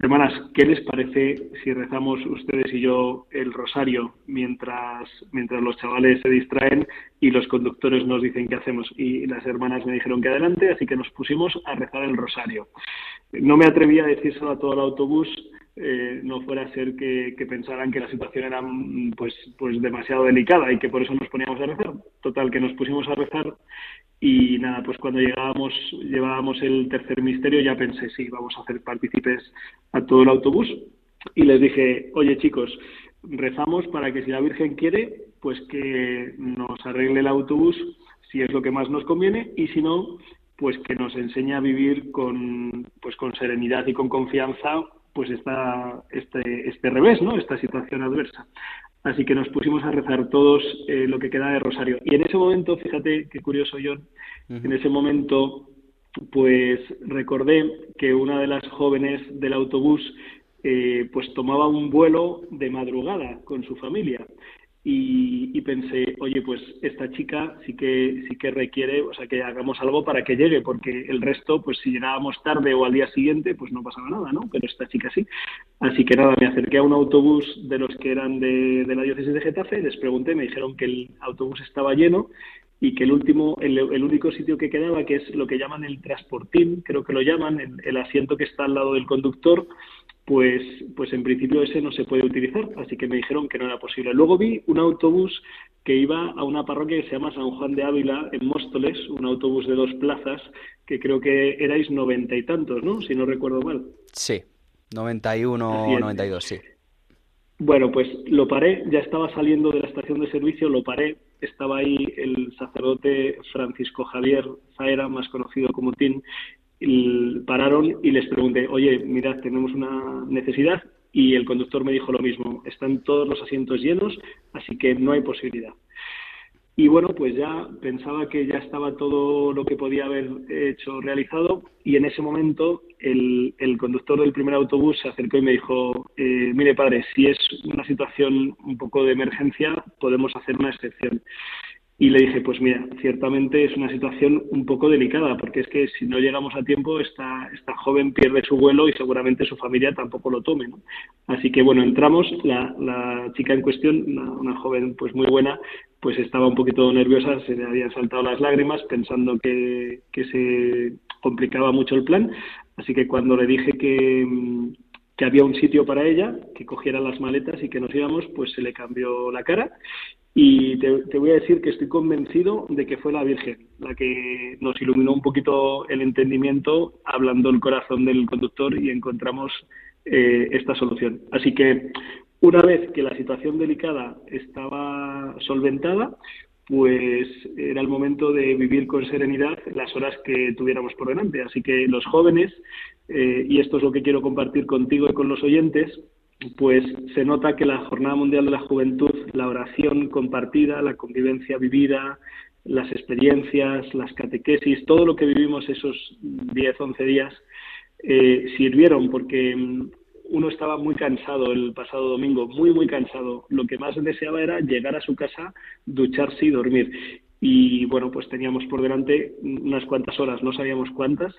hermanas, ¿qué les parece si rezamos ustedes y yo el rosario mientras, mientras los chavales se distraen y los conductores nos dicen qué hacemos? Y las hermanas me dijeron que adelante, así que nos pusimos a rezar el rosario. No me atreví a decírselo a todo el autobús, eh, no fuera a ser que, que, pensaran que la situación era pues, pues demasiado delicada y que por eso nos poníamos a rezar. Total, que nos pusimos a rezar y nada, pues cuando llegábamos, llevábamos el tercer misterio ya pensé, sí, vamos a hacer partícipes a todo el autobús y les dije, oye chicos, rezamos para que si la Virgen quiere, pues que nos arregle el autobús si es lo que más nos conviene y si no, pues que nos enseñe a vivir con, pues con serenidad y con confianza pues esta, este, este revés, ¿no? Esta situación adversa. Así que nos pusimos a rezar todos eh, lo que queda de Rosario. Y en ese momento, fíjate qué curioso, John, uh -huh. en ese momento, pues recordé que una de las jóvenes del autobús, eh, pues tomaba un vuelo de madrugada con su familia. Y, y, pensé, oye, pues esta chica sí que sí que requiere, o sea, que hagamos algo para que llegue, porque el resto, pues si llegábamos tarde o al día siguiente, pues no pasaba nada, ¿no? Pero esta chica sí. Así que nada, me acerqué a un autobús de los que eran de, de la diócesis de Getafe, les pregunté, me dijeron que el autobús estaba lleno y que el último, el, el, único sitio que quedaba, que es lo que llaman el transportín, creo que lo llaman, el, el asiento que está al lado del conductor, pues, pues en principio ese no se puede utilizar, así que me dijeron que no era posible. Luego vi un autobús que iba a una parroquia que se llama San Juan de Ávila, en Móstoles, un autobús de dos plazas, que creo que erais noventa y tantos, ¿no? Si no recuerdo mal. Sí, 91 o 92, sí. Bueno, pues lo paré, ya estaba saliendo de la estación de servicio, lo paré, estaba ahí el sacerdote Francisco Javier Zaera, más conocido como Tin, pararon y les pregunté, oye, mirad, tenemos una necesidad y el conductor me dijo lo mismo, están todos los asientos llenos, así que no hay posibilidad. Y bueno, pues ya pensaba que ya estaba todo lo que podía haber hecho realizado y en ese momento el, conductor del primer autobús se acercó y me dijo, eh, mire padre, si es una situación un poco de emergencia, podemos hacer una excepción. Y le dije, pues mira, ciertamente es una situación un poco delicada, porque es que si no llegamos a tiempo, esta, esta joven pierde su vuelo y seguramente su familia tampoco lo tome. Así que bueno, entramos, la, la chica en cuestión, una, una, joven pues muy buena, pues estaba un poquito nerviosa, se le habían saltado las lágrimas pensando que, que se complicaba mucho el plan. Así que cuando le dije que, que había un sitio para ella, que cogiera las maletas y que nos íbamos, pues se le cambió la cara y te, voy a decir que estoy convencido de que fue la Virgen la que nos iluminó un poquito el entendimiento, hablando el corazón del conductor y encontramos eh, esta solución. Así que una vez que la situación delicada estaba solventada, pues era el momento de vivir con serenidad las horas que tuviéramos por delante. Así que los jóvenes, eh, y esto es lo que quiero compartir contigo y con los oyentes, pues se nota que la Jornada Mundial de la Juventud, la oración compartida, la convivencia vivida, las experiencias, las catequesis, todo lo que vivimos esos 10, 11 días, eh, sirvieron porque mm, uno estaba muy cansado el pasado domingo, muy, muy cansado. Lo que más deseaba era llegar a su casa, ducharse y dormir. Y bueno, pues teníamos por delante unas cuantas horas, no sabíamos cuántas,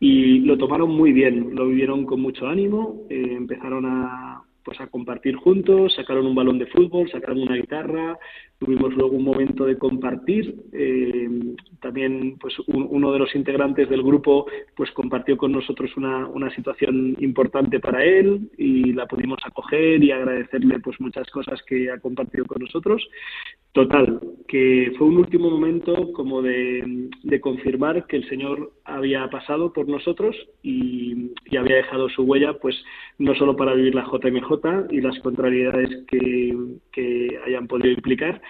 y lo tomaron muy bien, lo vivieron con mucho ánimo, eh, empezaron a, pues a compartir juntos, sacaron un balón de fútbol, sacaron una guitarra, tuvimos luego un momento de compartir. Eh, también, pues uno de los integrantes del grupo, pues compartió con nosotros una, una, situación importante para él y la pudimos acoger y agradecerle, pues muchas cosas que ha compartido con nosotros. Total, que fue un último momento como de, confirmar que el Señor había pasado por nosotros y, y había dejado su huella, pues no solo para vivir la JMJ y las contrariedades que, hayan podido implicar,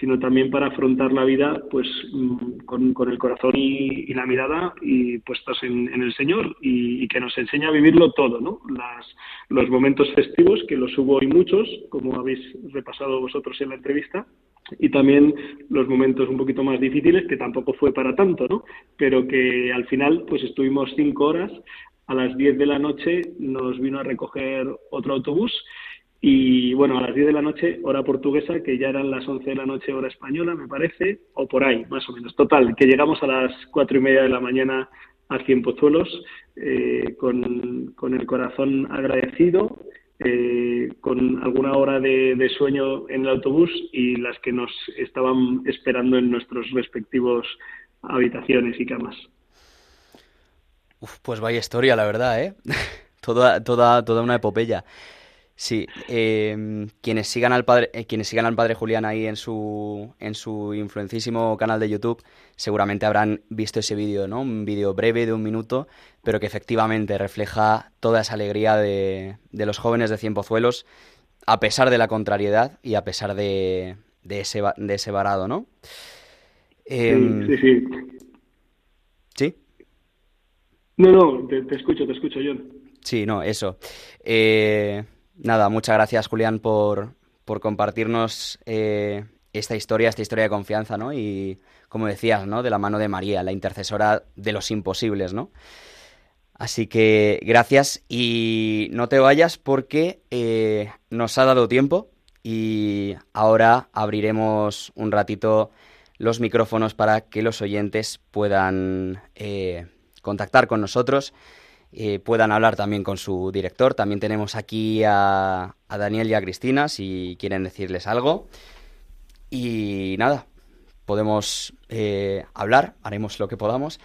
sino también para afrontar la vida pues mm, con, el corazón y, la mirada y puestos en, el Señor y, que nos enseña a vivirlo todo, ¿no? Las, los momentos festivos, que los hubo hoy muchos, como habéis repasado vosotros en la entrevista, y también los momentos un poquito más difíciles, que tampoco fue para tanto, ¿no? Pero que al final pues estuvimos cinco horas, a las diez de la noche nos vino a recoger otro autobús y bueno, a las 10 de la noche, hora portuguesa, que ya eran las 11 de la noche, hora española, me parece, o por ahí, más o menos. Total, que llegamos a las cuatro y media de la mañana aquí en Pozuelos, eh, con, con, el corazón agradecido, eh, con alguna hora de, sueño en el autobús y las que nos estaban esperando en nuestros respectivos habitaciones y camas. Uf, pues vaya historia, la verdad, ¿eh? [laughs] toda, toda, toda una epopeya. Sí, em, quienes sigan al padre, eh, quienes sigan al padre Julián ahí en su en su influencísimo canal de YouTube, seguramente habrán visto ese vídeo, ¿no? Un vídeo breve de un minuto, pero que efectivamente refleja toda esa alegría de, de los jóvenes de Cienpozuelos, a pesar de la contrariedad y a pesar de, de ese de ese varado, ¿no? Em, sí, sí, sí. No, no, te, te escucho, te escucho, John. Sí, no, eso. Eh, nada, muchas gracias Julián por, por compartirnos eh, esta historia, esta historia de confianza, ¿no? Y como decías, ¿no? De la mano de María, la intercesora de los imposibles, ¿no? Así que gracias y no te vayas porque eh, nos ha dado tiempo y ahora abriremos un ratito los micrófonos para que los oyentes puedan eh, contactar con nosotros eh, puedan hablar también con su director. También tenemos aquí a, Daniel y a Cristina si quieren decirles algo. Y nada, podemos eh, hablar, haremos lo que podamos.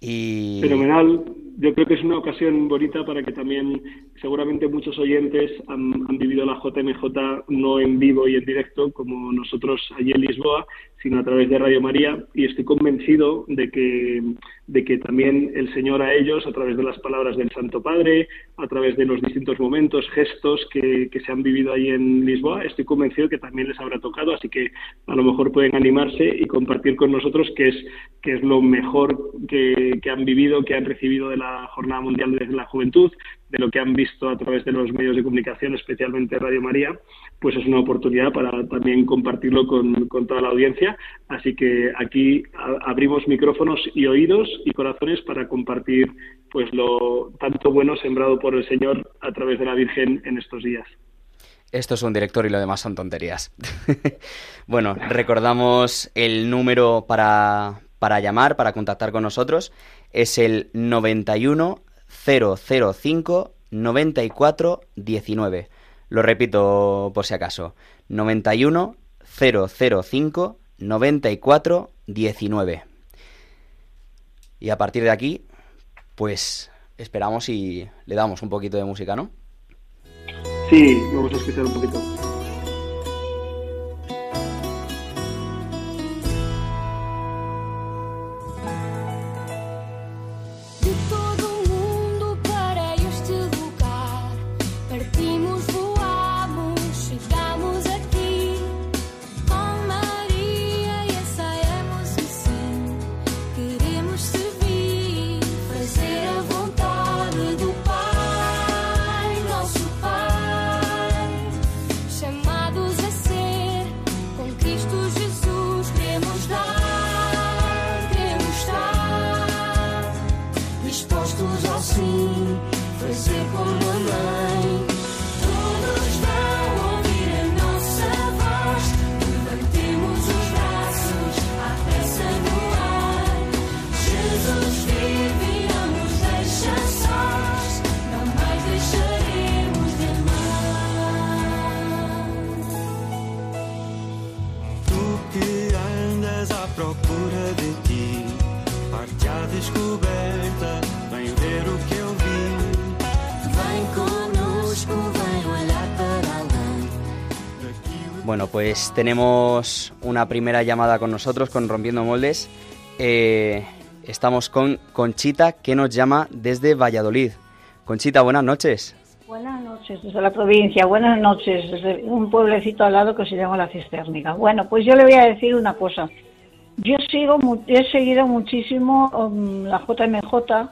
Fenomenal. Yo creo que es una ocasión bonita para que también seguramente muchos oyentes han, han, vivido la JMJ no en vivo y en directo como nosotros allí en Lisboa, sino a través de Radio María y estoy convencido de que, de que también el Señor a ellos, a través de las palabras del Santo Padre, a través de los distintos momentos, gestos que, que se han vivido ahí en Lisboa, estoy convencido que también les habrá tocado, así que a lo mejor pueden animarse y compartir con nosotros qué es, qué es lo mejor que, que han vivido, que han recibido de la Jornada Mundial de la Juventud, de lo que han visto a través de los medios de comunicación, especialmente Radio María, pues es una oportunidad para también compartirlo con, toda la audiencia. Así que aquí abrimos micrófonos y oídos y corazones para compartir pues lo tanto bueno sembrado por el Señor a través de la Virgen en estos días. Esto es un director y lo demás son tonterías. [laughs] bueno, recordamos el número para, para llamar, para contactar con nosotros. Es el 91 005 94 19. Lo repito por si acaso. 91 005 94 19. Y a partir de aquí, pues esperamos y le damos un poquito de música, ¿no? Sí, vamos a escuchar un poquito. Pues tenemos una primera llamada con nosotros, con Rompiendo Moldes. Eh, estamos con Conchita, que nos llama desde Valladolid. Conchita, buenas noches. Buenas noches, desde la provincia. Buenas noches, desde un pueblecito al lado que se llama La Cisternica. Bueno, pues yo le voy a decir una cosa. Yo sigo, he seguido muchísimo um, la JMJ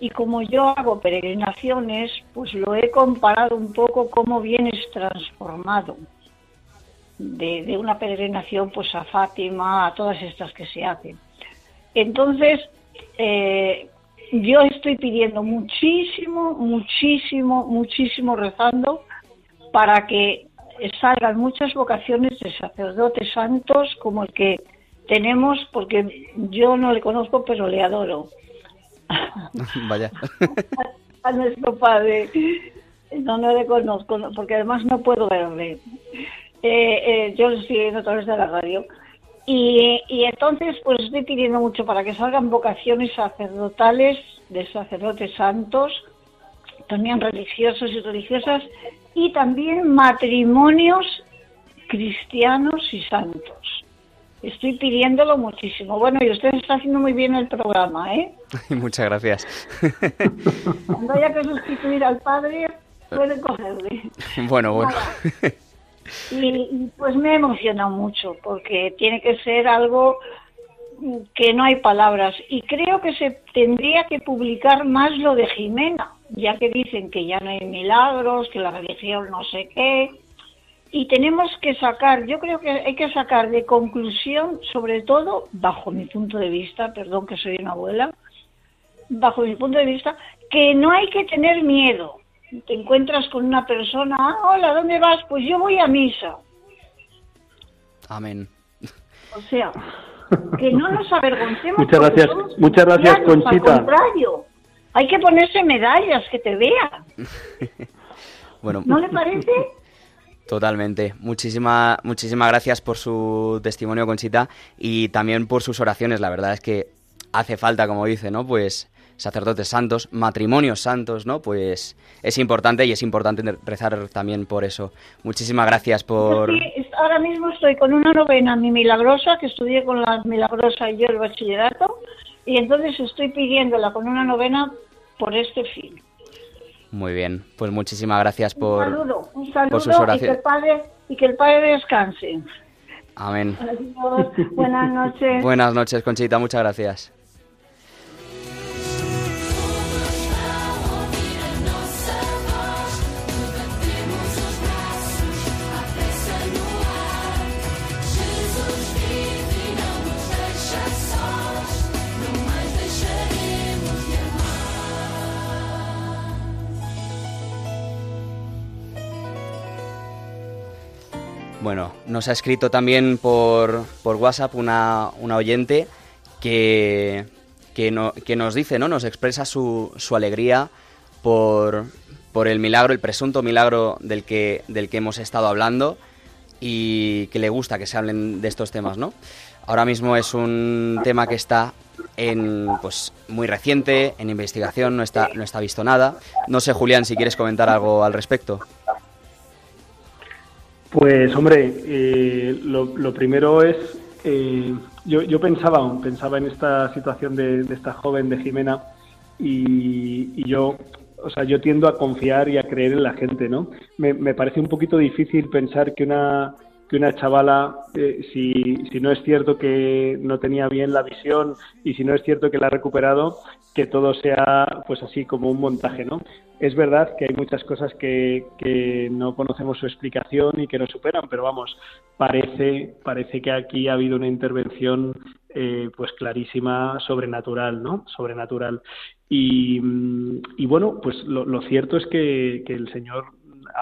y como yo hago peregrinaciones, pues lo he comparado un poco cómo vienes transformado de, una peregrinación pues a Fátima, a todas estas que se hacen. Entonces, eh, yo estoy pidiendo muchísimo, muchísimo, muchísimo rezando para que salgan muchas vocaciones de sacerdotes santos como el que tenemos, porque yo no le conozco, pero le adoro. [laughs] Vaya. [laughs] a nuestro padre. No, no le conozco, porque además no puedo verle. Eh, eh, yo lo estoy viendo a través de la radio. Y, y, entonces, pues estoy pidiendo mucho para que salgan vocaciones sacerdotales de sacerdotes santos, también religiosos y religiosas, y también matrimonios cristianos y santos. Estoy pidiéndolo muchísimo. Bueno, y usted está haciendo muy bien el programa, ¿eh? [laughs] Muchas gracias. Cuando haya que sustituir al padre, puede cogerle. Bueno, bueno. [laughs] Y, pues me emociona mucho porque tiene que ser algo que no hay palabras. Y creo que se tendría que publicar más lo de Jimena, ya que dicen que ya no hay milagros, que la religión no sé qué. Y tenemos que sacar, yo creo que hay que sacar de conclusión, sobre todo, bajo mi punto de vista, perdón que soy una abuela, bajo mi punto de vista, que no hay que tener miedo, te encuentras con una persona, hola, ¿dónde vas? Pues yo voy a misa. Amén. O sea, [laughs] que no nos avergoncemos. Muchas gracias, muchas gracias, Conchita. Al contrario, hay que ponerse medallas, que te vean. [laughs] bueno, ¿No le parece? [laughs] Totalmente. Muchísimas muchísimas gracias por su testimonio, Conchita, y también por sus oraciones. La verdad es que hace falta, como dice, ¿no? Pues sacerdotes santos, matrimonios santos, ¿no? Pues es importante y es importante rezar también por eso. Muchísimas gracias por... ahora mismo estoy con una novena, mi milagrosa, que estudié con la milagrosa y yo el bachillerato, y entonces estoy pidiéndola con una novena por este fin. Muy bien, pues muchísimas gracias por, un saludo, un saludo Y que el Padre, y que el padre descanse. Amén. Buenas [laughs] noches. Buenas noches, Conchita, muchas gracias. Bueno, nos ha escrito también por, por WhatsApp una, una oyente que, que, no, que, nos dice, ¿no? Nos expresa su, su alegría por, por, el milagro, el presunto milagro del que, del que hemos estado hablando y que le gusta que se hablen de estos temas, ¿no? Ahora mismo es un tema que está en pues muy reciente, en investigación, no está, no está visto nada. No sé, Julián, si quieres comentar algo al respecto. Pues hombre, eh, lo, primero es, eh, yo, yo, pensaba, pensaba en esta situación de, de esta joven de Jimena y, y, yo, o sea, yo tiendo a confiar y a creer en la gente, ¿no? Me, me parece un poquito difícil pensar que una que una chavala, eh, si, si no es cierto que no tenía bien la visión y si no es cierto que la ha recuperado, que todo sea pues así como un montaje, ¿no? Es verdad que hay muchas cosas que, que no conocemos su explicación y que nos superan, pero vamos, parece, parece que aquí ha habido una intervención eh, pues clarísima sobrenatural, ¿no? Sobrenatural. Y, y bueno, pues lo, lo cierto es que, que el Señor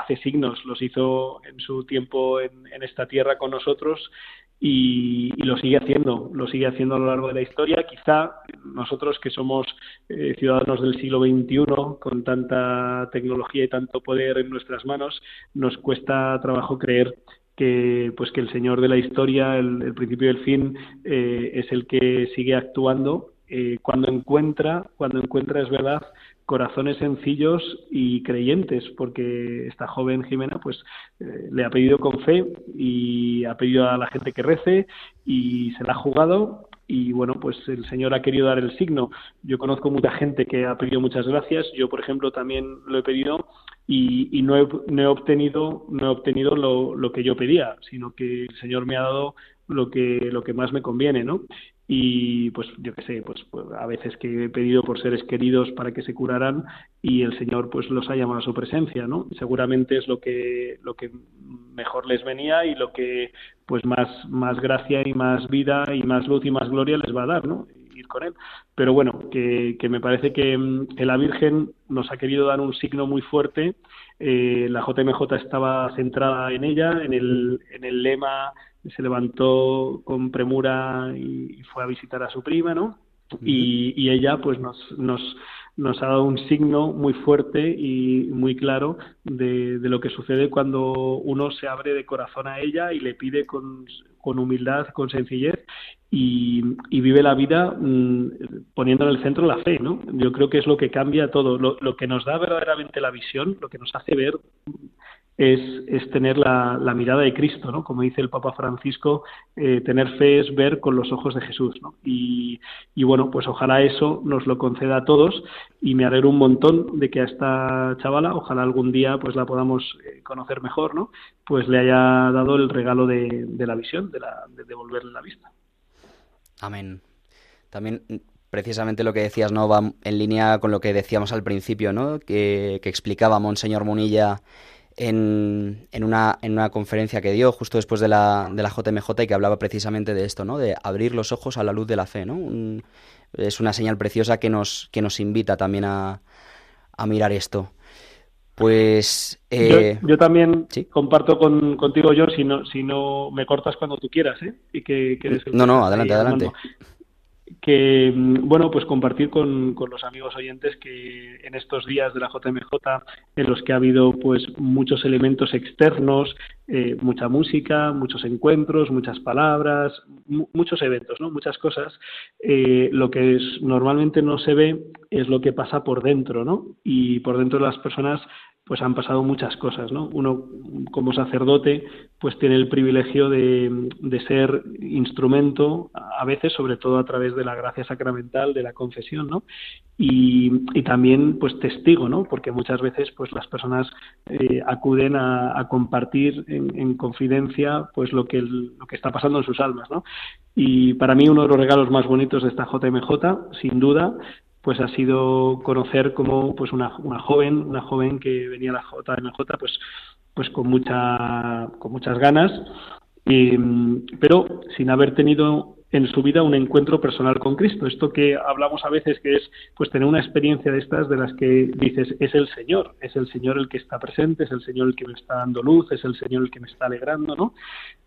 hace signos, los hizo en su tiempo en, en esta tierra con nosotros y, lo sigue haciendo, lo sigue haciendo a lo largo de la historia. Quizá nosotros que somos eh, ciudadanos del siglo XXI, con tanta tecnología y tanto poder en nuestras manos, nos cuesta trabajo creer que pues que el Señor de la historia, el, el principio y el fin, eh, es el que sigue actuando eh, cuando encuentra, cuando encuentra es verdad corazones sencillos y creyentes, porque esta joven Jimena pues eh, le ha pedido con fe y ha pedido a la gente que rece y se la ha jugado y bueno, pues el Señor ha querido dar el signo. Yo conozco mucha gente que ha pedido muchas gracias, yo por ejemplo también lo he pedido y, y no, he, no, he, obtenido no he obtenido lo, lo que yo pedía, sino que el Señor me ha dado lo que lo que más me conviene, ¿no? y pues yo qué sé, pues, pues, a veces que he pedido por seres queridos para que se curaran y el Señor pues los ha llamado a su presencia, ¿no? Seguramente es lo que lo que mejor les venía y lo que pues más más gracia y más vida y más luz y más gloria les va a dar, ¿no? Ir con él. Pero bueno, que, que me parece que, que la Virgen nos ha querido dar un signo muy fuerte. Eh, la JMJ estaba centrada en ella, en el, en el lema se levantó con premura y fue a visitar a su prima, ¿no? Y, y, ella pues nos, nos, nos ha dado un signo muy fuerte y muy claro de, de, lo que sucede cuando uno se abre de corazón a ella y le pide con, con humildad, con sencillez y, y vive la vida mmm, poniendo en el centro la fe, ¿no? Yo creo que es lo que cambia todo, lo, lo que nos da verdaderamente la visión, lo que nos hace ver es, es tener la, mirada de Cristo, ¿no? Como dice el Papa Francisco, eh, tener fe es ver con los ojos de Jesús, ¿no? Y, bueno, pues ojalá eso nos lo conceda a todos y me alegro un montón de que a esta chavala, ojalá algún día pues la podamos eh, conocer mejor, ¿no? Pues le haya dado el regalo de, la visión, de, la, de devolverle la vista. Amén. También precisamente lo que decías, ¿no? Va en línea con lo que decíamos al principio, ¿no? Que, que explicaba Monseñor Munilla en, en, una, en una conferencia que dio justo después de la, de la JMJ y que hablaba precisamente de esto, ¿no? De abrir los ojos a la luz de la fe, ¿no? Un, es una señal preciosa que nos, que nos invita también a, a mirar esto. Pues eh... yo, yo, también ¿Sí? comparto con, contigo, yo si no, si no me cortas cuando tú quieras, ¿eh? Y que, que no, no, adelante, adelante que, bueno, pues compartir con, con, los amigos oyentes que en estos días de la JMJ, en los que ha habido pues muchos elementos externos, eh, mucha música, muchos encuentros, muchas palabras, muchos eventos, ¿no? Muchas cosas, eh, lo que es, normalmente no se ve es lo que pasa por dentro, ¿no? Y por dentro de las personas pues han pasado muchas cosas, ¿no? Uno como sacerdote pues tiene el privilegio de, de, ser instrumento a veces, sobre todo a través de la gracia sacramental, de la confesión, ¿no? Y, y también pues testigo, ¿no? Porque muchas veces pues las personas eh, acuden a, compartir en, en, confidencia pues lo que, lo que está pasando en sus almas, ¿no? Y para mí uno de los regalos más bonitos de esta JMJ, sin duda, pues ha sido conocer como pues una, una joven, una joven que venía a la JMJ pues, pues con mucha, con muchas ganas, y, pero sin haber tenido en su vida un encuentro personal con Cristo. Esto que hablamos a veces que es pues tener una experiencia de estas de las que dices es el Señor, es el Señor el que está presente, es el Señor el que me está dando luz, es el Señor el que me está alegrando, ¿no?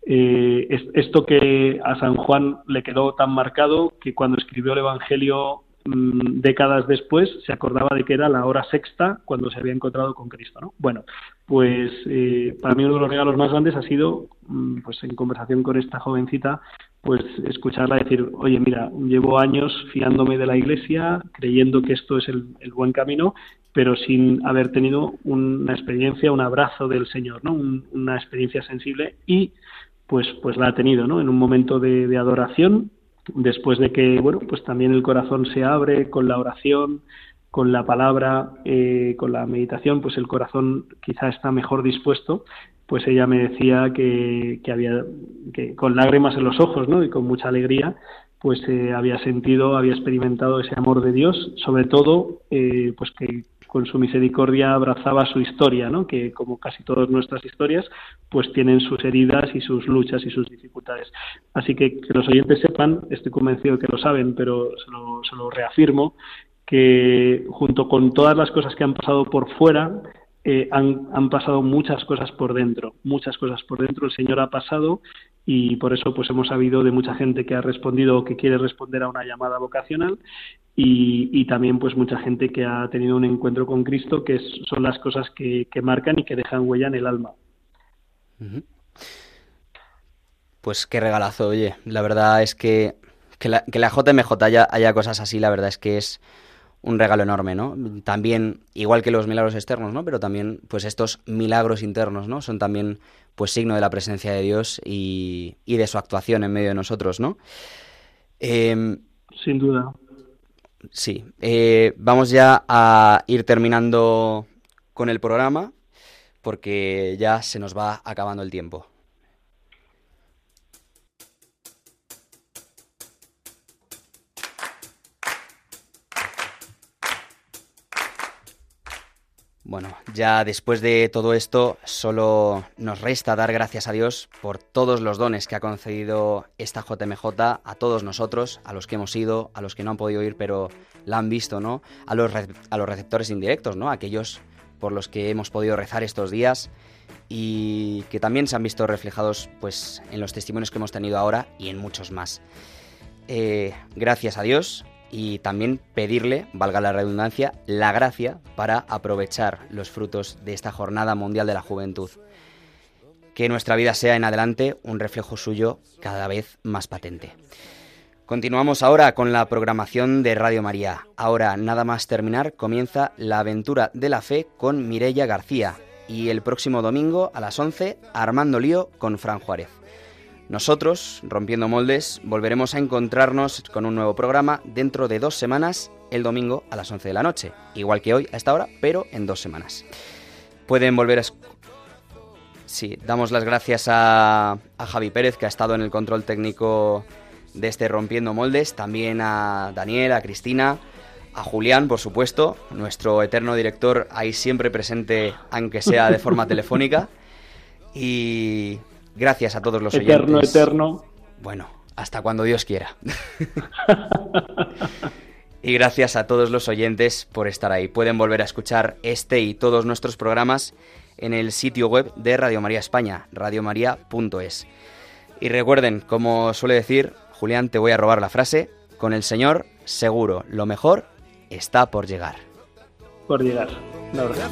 Eh, esto que a San Juan le quedó tan marcado que cuando escribió el Evangelio mm, décadas después se acordaba de que era la hora sexta cuando se había encontrado con Cristo, ¿no? Bueno, pues eh, para mí uno de los regalos más grandes ha sido, mm, pues en conversación con esta jovencita, pues escucharla decir, oye, mira, llevo años fiándome de la Iglesia, creyendo que esto es el, buen camino, pero sin haber tenido una experiencia, un abrazo del Señor, ¿no? una experiencia sensible y pues, pues la ha tenido, ¿no? En un momento de adoración, después de que, bueno, pues también el corazón se abre con la oración, con la palabra, eh, con la meditación, pues el corazón quizá está mejor dispuesto pues ella me decía que, que había, que con lágrimas en los ojos, ¿no? Y con mucha alegría, pues eh, había sentido, había experimentado ese amor de Dios, sobre todo, eh, pues que con su misericordia abrazaba su historia, ¿no? Que como casi todas nuestras historias, pues tienen sus heridas y sus luchas y sus dificultades. Así que que los oyentes sepan, estoy convencido que lo saben, pero se lo, reafirmo, que junto con todas las cosas que han pasado por fuera, eh, han, han, pasado muchas cosas por dentro, muchas cosas por dentro. El Señor ha pasado y por eso pues hemos sabido de mucha gente que ha respondido o que quiere responder a una llamada vocacional y, también pues mucha gente que ha tenido un encuentro con Cristo, que son las cosas que, marcan y que dejan huella en el alma. Pues qué regalazo, oye. La verdad es que que la, que la JMJ haya, haya cosas así, la verdad es que es un regalo enorme, ¿no? También, igual que los milagros externos, ¿no? Pero también, pues estos milagros internos, ¿no? Son también, pues, signo de la presencia de Dios y, y de su actuación en medio de nosotros, ¿no? Em, Sin duda. Sí. Eh, vamos ya a ir terminando con el programa porque ya se nos va acabando el tiempo. Bueno, ya después de todo esto, solo nos resta dar gracias a Dios por todos los dones que ha concedido esta JMJ a todos nosotros, a los que hemos ido, a los que no han podido ir pero la han visto, ¿no? A los, a los receptores indirectos, ¿no? Aquellos por los que hemos podido rezar estos días y que también se han visto reflejados pues en los testimonios que hemos tenido ahora y en muchos más. Eh, gracias a Dios y también pedirle, valga la redundancia, la gracia para aprovechar los frutos de esta Jornada Mundial de la Juventud. Que nuestra vida sea en adelante un reflejo suyo cada vez más patente. Continuamos ahora con la programación de Radio María. Ahora, nada más terminar, comienza la aventura de la fe con Mirella García y el próximo domingo a las 11 Armando Lío con Fran Juárez. Nosotros, Rompiendo Moldes, volveremos a encontrarnos con un nuevo programa dentro de dos semanas, el domingo a las 11 de la noche, igual que hoy a esta hora, pero en dos semanas. Pueden volver a... Sí, damos las gracias a, a Javi Pérez, que ha estado en el control técnico de este Rompiendo Moldes, también a Daniel, a Cristina, a Julián, por supuesto, nuestro eterno director ahí siempre presente, aunque sea de forma [laughs] telefónica. Y Gracias a todos los eterno, oyentes. Eterno, eterno. Bueno, hasta cuando Dios quiera. [laughs] y gracias a todos los oyentes por estar ahí. Pueden volver a escuchar este y todos nuestros programas en el sitio web de Radio María España, radiomaria.es. Y recuerden, como suele decir, Julián, te voy a robar la frase, con el Señor seguro, lo mejor está por llegar. Por llegar, la verdad.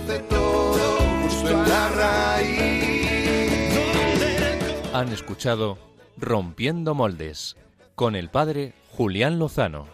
Han escuchado Rompiendo Moldes con el padre Julián Lozano.